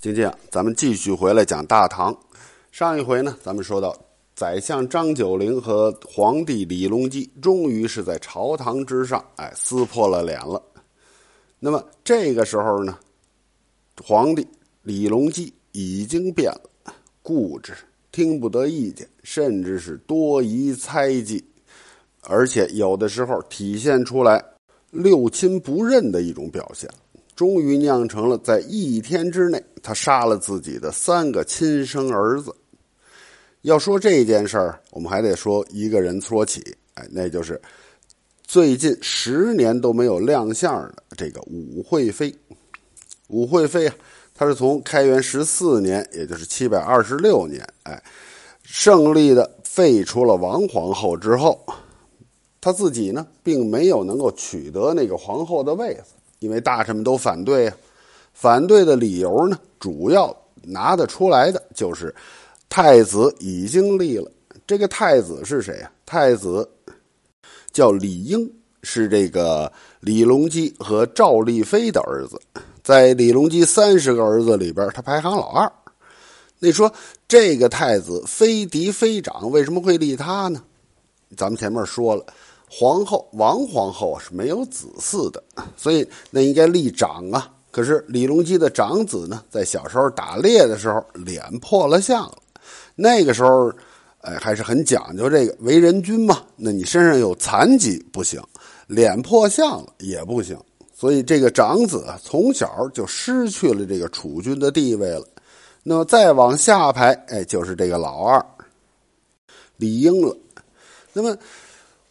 今天，咱们继续回来讲大唐。上一回呢，咱们说到宰相张九龄和皇帝李隆基终于是在朝堂之上，哎，撕破了脸了。那么这个时候呢，皇帝李隆基已经变了，固执，听不得意见，甚至是多疑猜忌，而且有的时候体现出来六亲不认的一种表现。终于酿成了，在一天之内，他杀了自己的三个亲生儿子。要说这件事儿，我们还得说一个人说起，哎，那就是最近十年都没有亮相的这个武惠妃。武惠妃啊，她是从开元十四年，也就是七百二十六年，哎，胜利的废除了王皇后之后，她自己呢，并没有能够取得那个皇后的位子。因为大臣们都反对啊，反对的理由呢，主要拿得出来的就是太子已经立了。这个太子是谁啊？太子叫李英，是这个李隆基和赵丽妃的儿子，在李隆基三十个儿子里边，他排行老二。那说这个太子非嫡非长，为什么会立他呢？咱们前面说了。皇后王皇后是没有子嗣的，所以那应该立长啊。可是李隆基的长子呢，在小时候打猎的时候脸破了相了。那个时候，哎，还是很讲究这个为人君嘛。那你身上有残疾不行，脸破相了也不行。所以这个长子啊，从小就失去了这个储君的地位了。那么再往下排，哎，就是这个老二李英了。那么。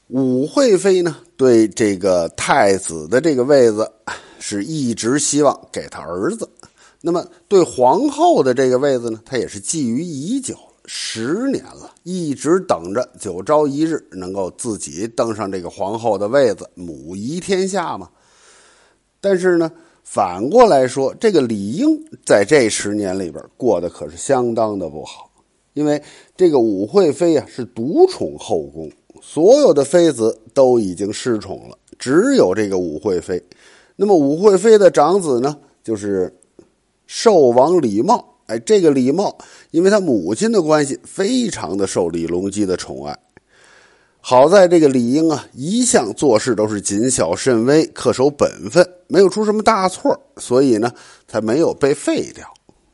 武惠妃呢，对这个太子的这个位子，是一直希望给他儿子。那么对皇后的这个位子呢，他也是觊觎已久，十年了，一直等着，九朝一日能够自己登上这个皇后的位子，母仪天下嘛。但是呢，反过来说，这个李英在这十年里边过得可是相当的不好，因为这个武惠妃啊是独宠后宫。所有的妃子都已经失宠了，只有这个武惠妃。那么武惠妃的长子呢，就是寿王李瑁。哎，这个李瑁，因为他母亲的关系，非常的受李隆基的宠爱。好在这个李英啊，一向做事都是谨小慎微，恪守本分，没有出什么大错，所以呢，才没有被废掉。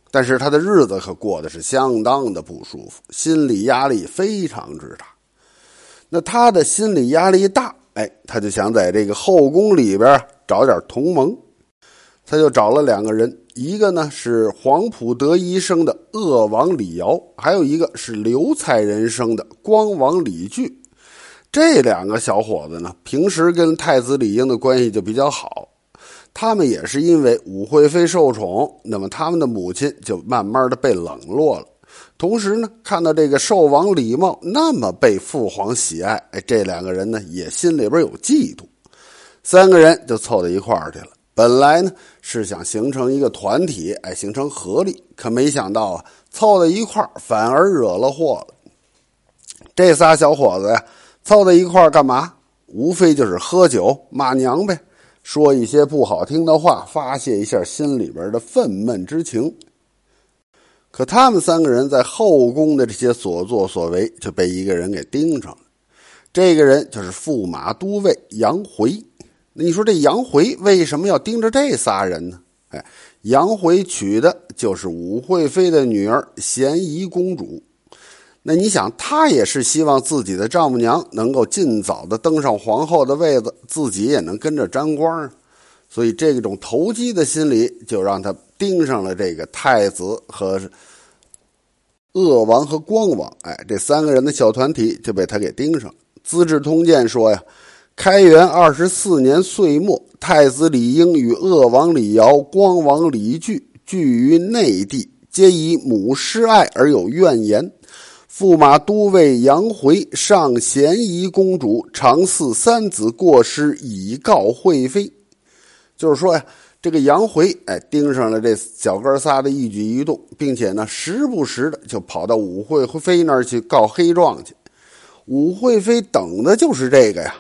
但是他的日子可过得是相当的不舒服，心理压力非常之大。那他的心理压力大，哎，他就想在这个后宫里边找点同盟，他就找了两个人，一个呢是黄埔德医生的鄂王李尧，还有一个是刘才人生的光王李据。这两个小伙子呢，平时跟太子李英的关系就比较好，他们也是因为武惠妃受宠，那么他们的母亲就慢慢的被冷落了。同时呢，看到这个寿王李瑁那么被父皇喜爱，哎，这两个人呢也心里边有嫉妒，三个人就凑到一块儿去了。本来呢是想形成一个团体，哎，形成合力，可没想到啊，凑到一块儿反而惹了祸了。这仨小伙子呀，凑到一块儿干嘛？无非就是喝酒骂娘呗，说一些不好听的话，发泄一下心里边的愤懑之情。可他们三个人在后宫的这些所作所为就被一个人给盯上了，这个人就是驸马都尉杨回。那你说这杨回为什么要盯着这仨人呢？哎，杨回娶的就是武惠妃的女儿咸宜公主。那你想，他也是希望自己的丈母娘能够尽早的登上皇后的位子，自己也能跟着沾光。所以这种投机的心理就让他盯上了这个太子和鄂王和光王，哎，这三个人的小团体就被他给盯上了。《资治通鉴》说呀，开元二十四年岁末，太子李英与鄂王李尧、光王李据聚于内地，皆以母失爱而有怨言。驸马都尉杨回上咸宜公主，常似三子过失，以告惠妃。就是说呀，这个杨回哎盯上了这小哥仨的一举一动，并且呢，时不时的就跑到武惠妃那儿去告黑状去。武惠妃等的就是这个呀，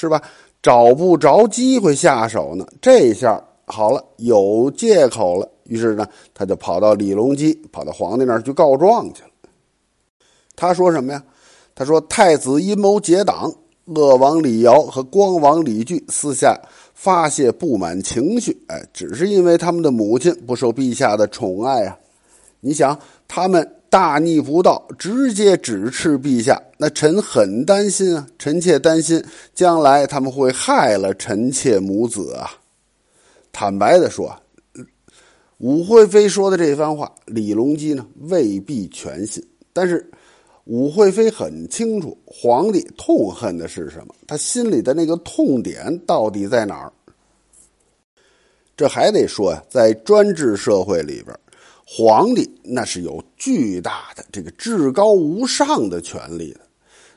是吧？找不着机会下手呢，这下好了，有借口了，于是呢，他就跑到李隆基，跑到皇帝那儿去告状去了。他说什么呀？他说太子阴谋结党，鄂王李尧和光王李据私下发泄不满情绪，哎，只是因为他们的母亲不受陛下的宠爱啊。你想，他们大逆不道，直接指斥陛下，那臣很担心啊，臣妾担心将来他们会害了臣妾母子啊。坦白的说，武惠妃说的这番话，李隆基呢未必全信，但是。武惠妃很清楚皇帝痛恨的是什么，他心里的那个痛点到底在哪儿？这还得说呀，在专制社会里边，皇帝那是有巨大的这个至高无上的权利的。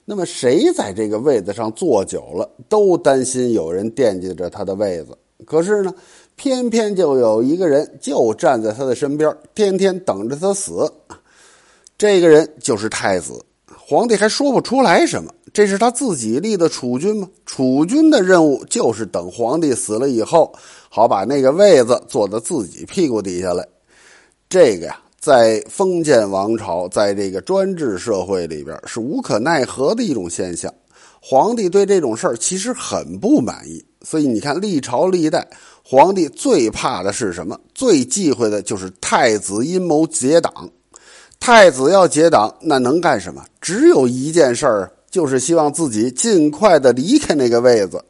那么谁在这个位子上坐久了，都担心有人惦记着他的位子。可是呢，偏偏就有一个人就站在他的身边，天天等着他死。这个人就是太子，皇帝还说不出来什么。这是他自己立的储君吗？储君的任务就是等皇帝死了以后，好把那个位子坐到自己屁股底下来。这个呀，在封建王朝，在这个专制社会里边，是无可奈何的一种现象。皇帝对这种事儿其实很不满意，所以你看，历朝历代，皇帝最怕的是什么？最忌讳的就是太子阴谋结党。太子要结党，那能干什么？只有一件事儿，就是希望自己尽快的离开那个位子。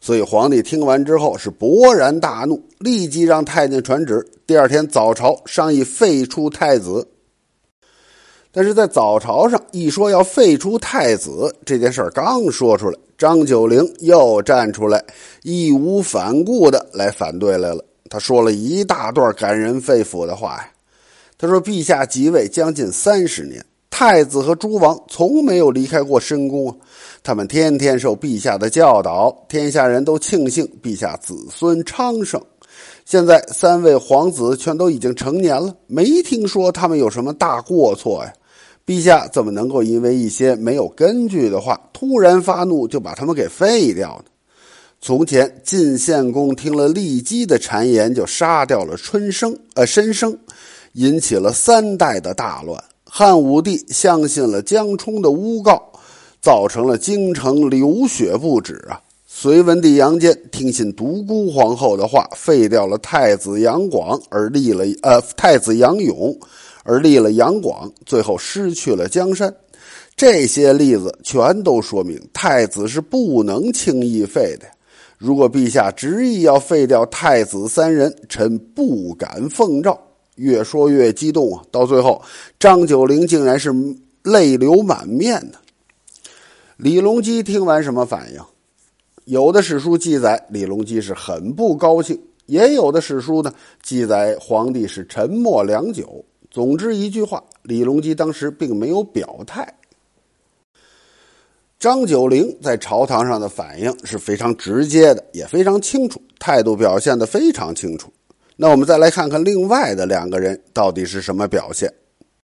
所以皇帝听完之后是勃然大怒，立即让太监传旨，第二天早朝商议废除太子。但是在早朝上一说要废除太子这件事儿刚说出来，张九龄又站出来，义无反顾的来反对来了。他说了一大段感人肺腑的话呀。他说：“陛下即位将近三十年，太子和诸王从没有离开过深宫。他们天天受陛下的教导，天下人都庆幸陛下子孙昌盛。现在三位皇子全都已经成年了，没听说他们有什么大过错呀。陛下怎么能够因为一些没有根据的话突然发怒，就把他们给废掉呢？从前晋献公听了骊姬的谗言，就杀掉了春生，呃，申生。”引起了三代的大乱。汉武帝相信了江充的诬告，造成了京城流血不止啊。隋文帝杨坚听信独孤皇后的话，废掉了太子杨广，而立了呃太子杨勇，而立了杨广，最后失去了江山。这些例子全都说明太子是不能轻易废的。如果陛下执意要废掉太子三人，臣不敢奉诏。越说越激动啊！到最后，张九龄竟然是泪流满面的。李隆基听完什么反应？有的史书记载李隆基是很不高兴，也有的史书呢记载皇帝是沉默良久。总之一句话，李隆基当时并没有表态。张九龄在朝堂上的反应是非常直接的，也非常清楚，态度表现的非常清楚。那我们再来看看另外的两个人到底是什么表现。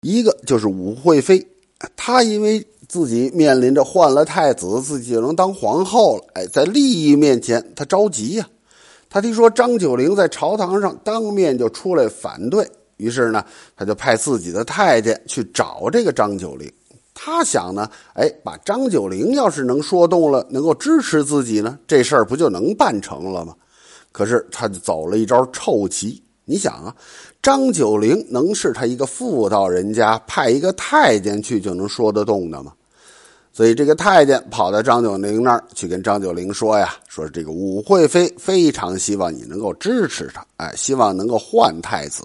一个就是武惠妃，她因为自己面临着换了太子，自己就能当皇后了。哎，在利益面前，她着急呀。她听说张九龄在朝堂上当面就出来反对，于是呢，她就派自己的太监去找这个张九龄。他想呢，哎，把张九龄要是能说动了，能够支持自己呢，这事儿不就能办成了吗？可是他就走了一招臭棋。你想啊，张九龄能是他一个妇道人家派一个太监去就能说得动的吗？所以这个太监跑到张九龄那儿去跟张九龄说呀：“说这个武惠妃非常希望你能够支持他，哎，希望能够换太子。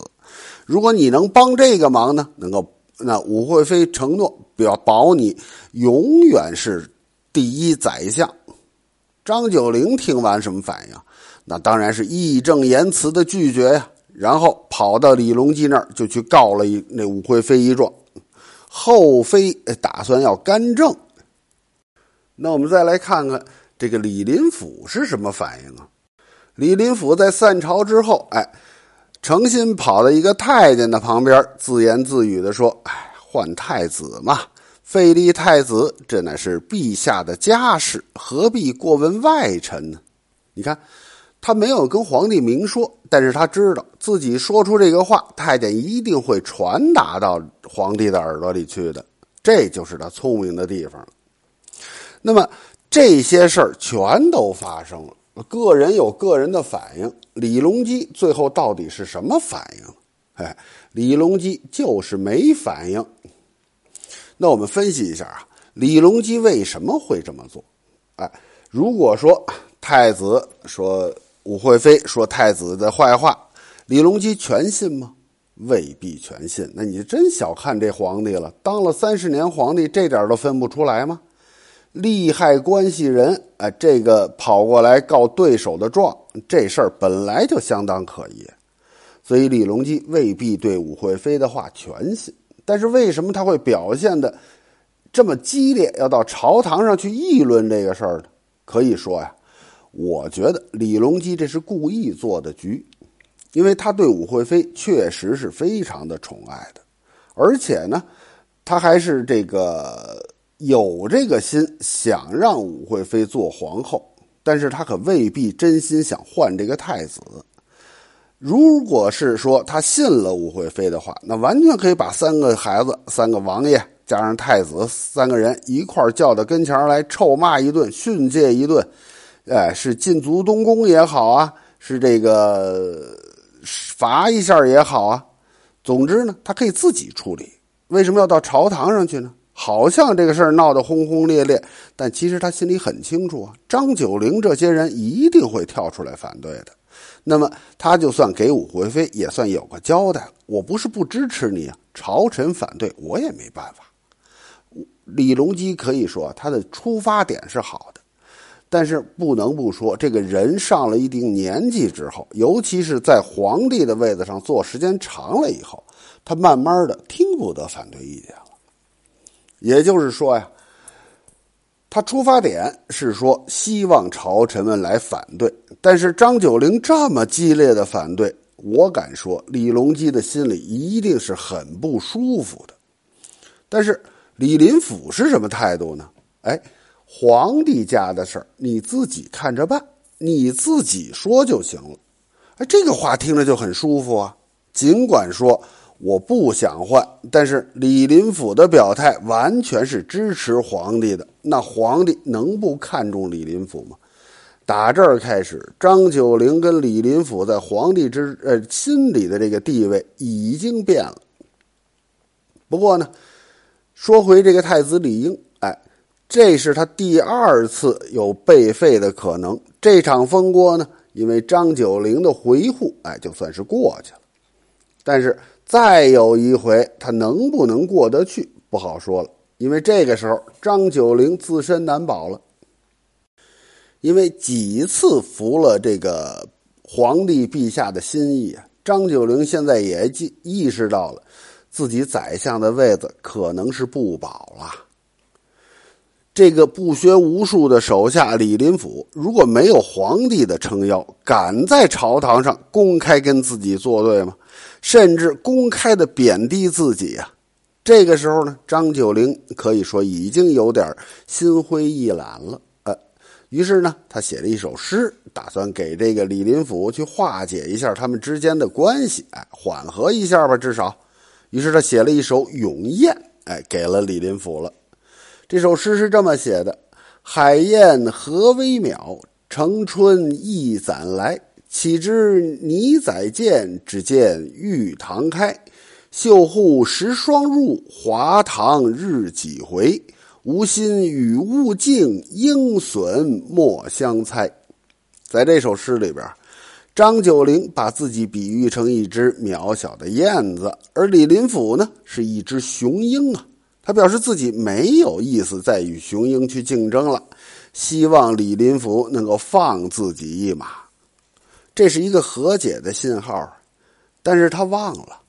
如果你能帮这个忙呢，能够那武惠妃承诺表保你永远是第一宰相。”张九龄听完什么反应？那当然是义正言辞的拒绝呀，然后跑到李隆基那儿就去告了一那武惠妃一状，后妃打算要干政。那我们再来看看这个李林甫是什么反应啊？李林甫在散朝之后，哎，诚心跑到一个太监的旁边，自言自语的说：“哎，换太子嘛，废立太子，这乃是陛下的家事，何必过问外臣呢？”你看。他没有跟皇帝明说，但是他知道自己说出这个话，太监一定会传达到皇帝的耳朵里去的。这就是他聪明的地方了。那么这些事儿全都发生了，个人有个人的反应。李隆基最后到底是什么反应？哎，李隆基就是没反应。那我们分析一下啊，李隆基为什么会这么做？哎，如果说太子说武惠妃说太子的坏话，李隆基全信吗？未必全信。那你真小看这皇帝了，当了三十年皇帝，这点都分不出来吗？利害关系人，哎，这个跑过来告对手的状，这事儿本来就相当可疑，所以李隆基未必对武惠妃的话全信。但是为什么他会表现的这么激烈，要到朝堂上去议论这个事儿呢？可以说呀，我觉得李隆基这是故意做的局，因为他对武惠妃确实是非常的宠爱的，而且呢，他还是这个有这个心想让武惠妃做皇后，但是他可未必真心想换这个太子。如果是说他信了武惠妃的话，那完全可以把三个孩子、三个王爷加上太子三个人一块叫到跟前来臭骂一顿、训诫一顿，哎，是禁足东宫也好啊，是这个罚一下也好啊，总之呢，他可以自己处理。为什么要到朝堂上去呢？好像这个事儿闹得轰轰烈烈，但其实他心里很清楚啊，张九龄这些人一定会跳出来反对的。那么他就算给武惠妃也算有个交代。我不是不支持你啊，朝臣反对我也没办法。李隆基可以说他的出发点是好的，但是不能不说，这个人上了一定年纪之后，尤其是在皇帝的位子上坐时间长了以后，他慢慢的听不得反对意见了。也就是说呀。他出发点是说希望朝臣们来反对，但是张九龄这么激烈的反对，我敢说李隆基的心里一定是很不舒服的。但是李林甫是什么态度呢？哎，皇帝家的事儿你自己看着办，你自己说就行了。哎，这个话听着就很舒服啊。尽管说。我不想换，但是李林甫的表态完全是支持皇帝的。那皇帝能不看重李林甫吗？打这儿开始，张九龄跟李林甫在皇帝之呃心里的这个地位已经变了。不过呢，说回这个太子李英，这是他第二次有被废的可能。这场风波呢，因为张九龄的回护，哎，就算是过去了。但是。再有一回，他能不能过得去不好说了，因为这个时候张九龄自身难保了。因为几次服了这个皇帝陛下的心意啊，张九龄现在也意意识到了自己宰相的位子可能是不保了。这个不学无术的手下李林甫，如果没有皇帝的撑腰，敢在朝堂上公开跟自己作对吗？甚至公开的贬低自己啊！这个时候呢，张九龄可以说已经有点心灰意懒了。呃，于是呢，他写了一首诗，打算给这个李林甫去化解一下他们之间的关系，哎，缓和一下吧，至少。于是他写了一首《咏燕》，哎，给了李林甫了。这首诗是这么写的：“海燕何微渺，城春一攒来。”岂知你载见，只见玉堂开。绣户十双入，华堂日几回。无心与物竞，应损莫相猜。在这首诗里边，张九龄把自己比喻成一只渺小的燕子，而李林甫呢是一只雄鹰啊。他表示自己没有意思再与雄鹰去竞争了，希望李林甫能够放自己一马。这是一个和解的信号，但是他忘了，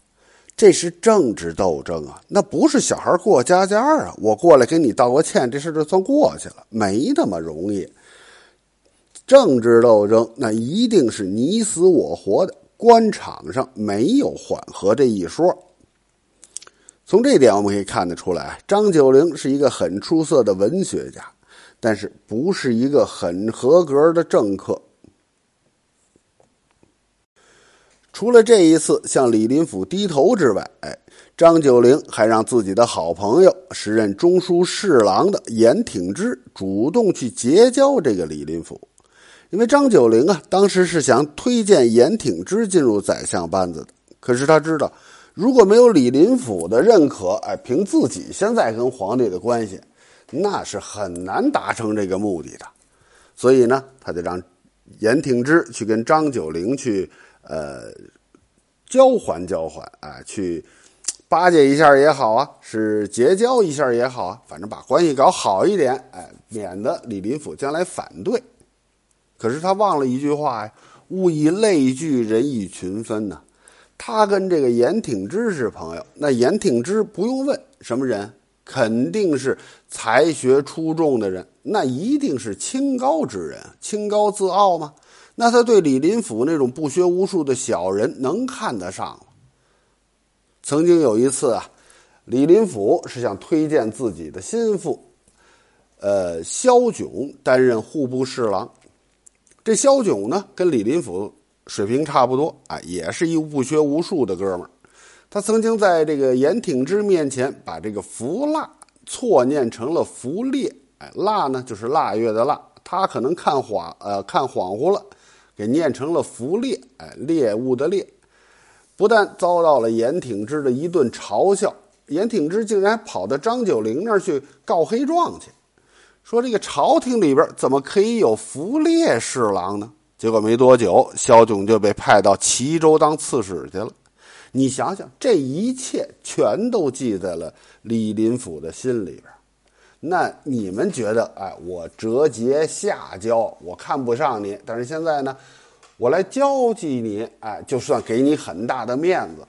这是政治斗争啊，那不是小孩过家家啊。我过来给你道个歉，这事就算过去了，没那么容易。政治斗争那一定是你死我活的，官场上没有缓和这一说。从这点我们可以看得出来，张九龄是一个很出色的文学家，但是不是一个很合格的政客。除了这一次向李林甫低头之外，哎，张九龄还让自己的好朋友、时任中书侍郎的严挺之主动去结交这个李林甫，因为张九龄啊，当时是想推荐严挺之进入宰相班子的。可是他知道，如果没有李林甫的认可，哎，凭自己现在跟皇帝的关系，那是很难达成这个目的的。所以呢，他就让严挺之去跟张九龄去。呃，交还交还啊，去巴结一下也好啊，是结交一下也好啊，反正把关系搞好一点，哎，免得李林甫将来反对。可是他忘了一句话呀：“物以类聚，人以群分呐。”他跟这个严挺之是朋友，那严挺之不用问什么人，肯定是才学出众的人，那一定是清高之人，清高自傲吗？那他对李林甫那种不学无术的小人能看得上吗？曾经有一次啊，李林甫是想推荐自己的心腹，呃，萧炯担任户部侍郎。这萧炯呢，跟李林甫水平差不多啊，也是一不学无术的哥们儿。他曾经在这个严挺之面前把这个“福腊”错念成了“福烈”，哎，腊呢就是腊月的腊，他可能看恍呃看恍惚了。给念成了“福猎”，哎，猎物的猎，不但遭到了严挺之的一顿嘲笑，严挺之竟然跑到张九龄那儿去告黑状去，说这个朝廷里边怎么可以有福猎侍郎呢？结果没多久，萧炯就被派到齐州当刺史去了。你想想，这一切全都记在了李林甫的心里边。那你们觉得，哎，我折节下交，我看不上你，但是现在呢，我来交际你，哎，就算给你很大的面子。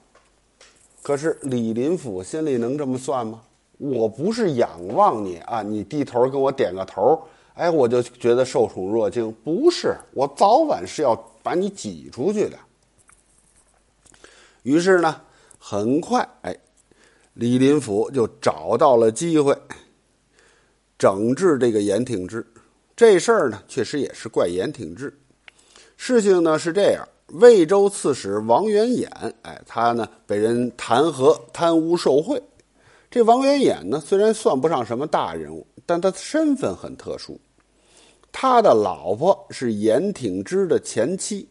可是李林甫心里能这么算吗？我不是仰望你啊，你低头跟我点个头，哎，我就觉得受宠若惊。不是，我早晚是要把你挤出去的。于是呢，很快，哎，李林甫就找到了机会。整治这个严挺之，这事儿呢，确实也是怪严挺之。事情呢是这样：魏州刺史王元衍，哎，他呢被人弹劾贪污受贿。这王元衍呢，虽然算不上什么大人物，但他身份很特殊。他的老婆是严挺之的前妻。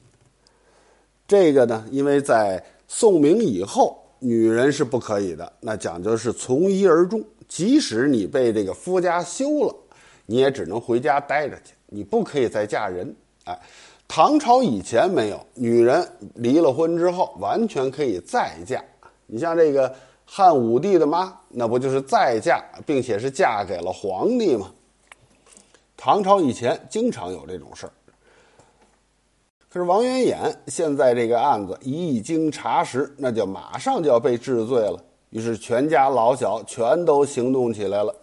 这个呢，因为在宋明以后，女人是不可以的，那讲究是从一而终。即使你被这个夫家休了，你也只能回家待着去，你不可以再嫁人。哎，唐朝以前没有，女人离了婚之后完全可以再嫁。你像这个汉武帝的妈，那不就是再嫁，并且是嫁给了皇帝吗？唐朝以前经常有这种事儿。可是王元衍现在这个案子一经查实，那就马上就要被治罪了。于是，全家老小全都行动起来了，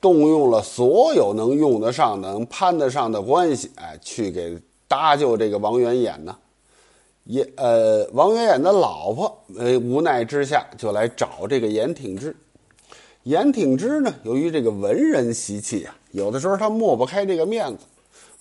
动用了所有能用得上、能攀得上的关系，哎，去给搭救这个王元衍呢。也，呃，王元衍的老婆，呃，无奈之下就来找这个严挺之。严挺之呢，由于这个文人习气啊，有的时候他抹不开这个面子，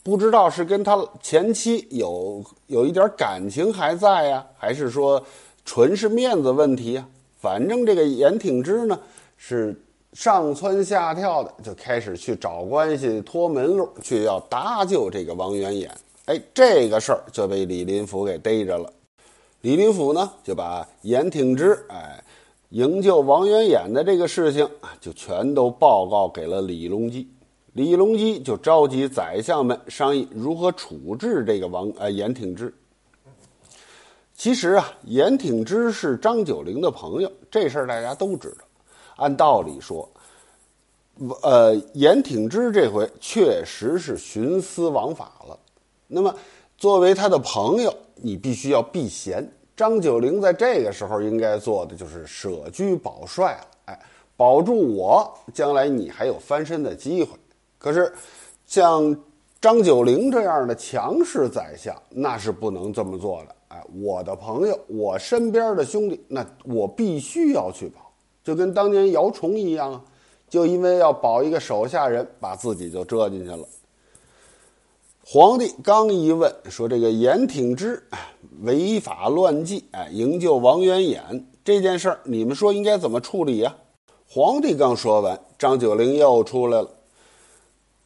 不知道是跟他前妻有有一点感情还在呀，还是说纯是面子问题呀？反正这个严挺之呢，是上蹿下跳的，就开始去找关系、托门路，去要搭救这个王元衍。哎，这个事儿就被李林甫给逮着了。李林甫呢，就把严挺之哎营救王元衍的这个事情啊，就全都报告给了李隆基。李隆基就召集宰相们商议如何处置这个王呃严挺之。其实啊，严挺之是张九龄的朋友，这事儿大家都知道。按道理说，呃，严挺之这回确实是徇私枉法了。那么，作为他的朋友，你必须要避嫌。张九龄在这个时候应该做的就是舍车保帅了，哎，保住我，将来你还有翻身的机会。可是，像张九龄这样的强势宰相，那是不能这么做的。哎，我的朋友，我身边的兄弟，那我必须要去保，就跟当年姚崇一样啊，就因为要保一个手下人，把自己就折进去了。皇帝刚一问说：“这个严挺之违法乱纪，哎，营救王元衍这件事儿，你们说应该怎么处理呀？皇帝刚说完，张九龄又出来了。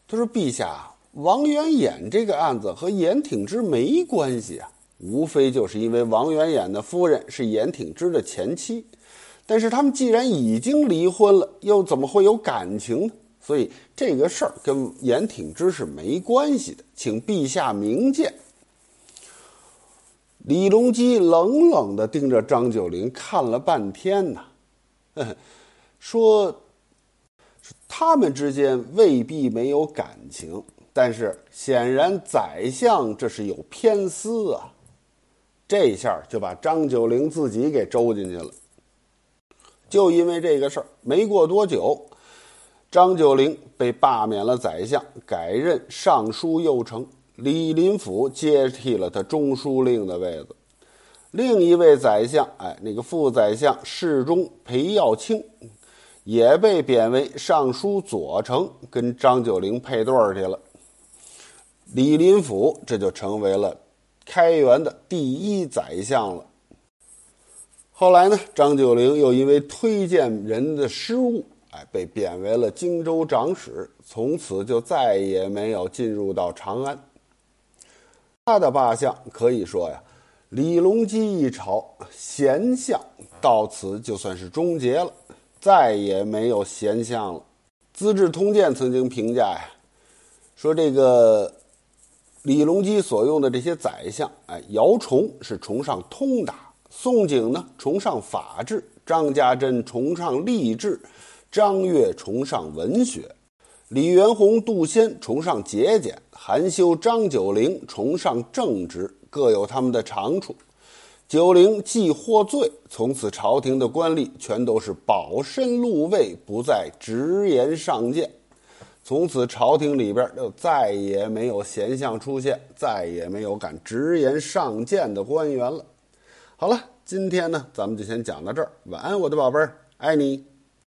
他说：“陛下，王元衍这个案子和严挺之没关系啊，无非就是因为王元衍的夫人是严挺之的前妻。但是他们既然已经离婚了，又怎么会有感情呢？所以这个事儿跟严挺之是没关系的，请陛下明鉴。”李隆基冷冷地盯着张九龄看了半天呢，说。他们之间未必没有感情，但是显然宰相这是有偏私啊！这下就把张九龄自己给周进去了。就因为这个事儿，没过多久，张九龄被罢免了宰相，改任尚书右丞。李林甫接替了他中书令的位子。另一位宰相，哎，那个副宰相侍中裴耀卿。也被贬为尚书左丞，跟张九龄配对儿去了。李林甫这就成为了开元的第一宰相了。后来呢，张九龄又因为推荐人的失误，哎，被贬为了荆州长史，从此就再也没有进入到长安。他的罢相可以说呀，李隆基一朝贤相到此就算是终结了。再也没有贤相了。《资治通鉴》曾经评价呀，说这个李隆基所用的这些宰相，哎，姚崇是崇尚通达，宋璟呢崇尚法治，张家珍崇尚励志，张悦崇尚文学，李元宏、杜仙崇尚节俭，韩休、张九龄崇尚正直，各有他们的长处。九龄既获罪，从此朝廷的官吏全都是保身禄位，不再直言上谏。从此朝廷里边就再也没有贤相出现，再也没有敢直言上谏的官员了。好了，今天呢，咱们就先讲到这儿。晚安，我的宝贝儿，爱你。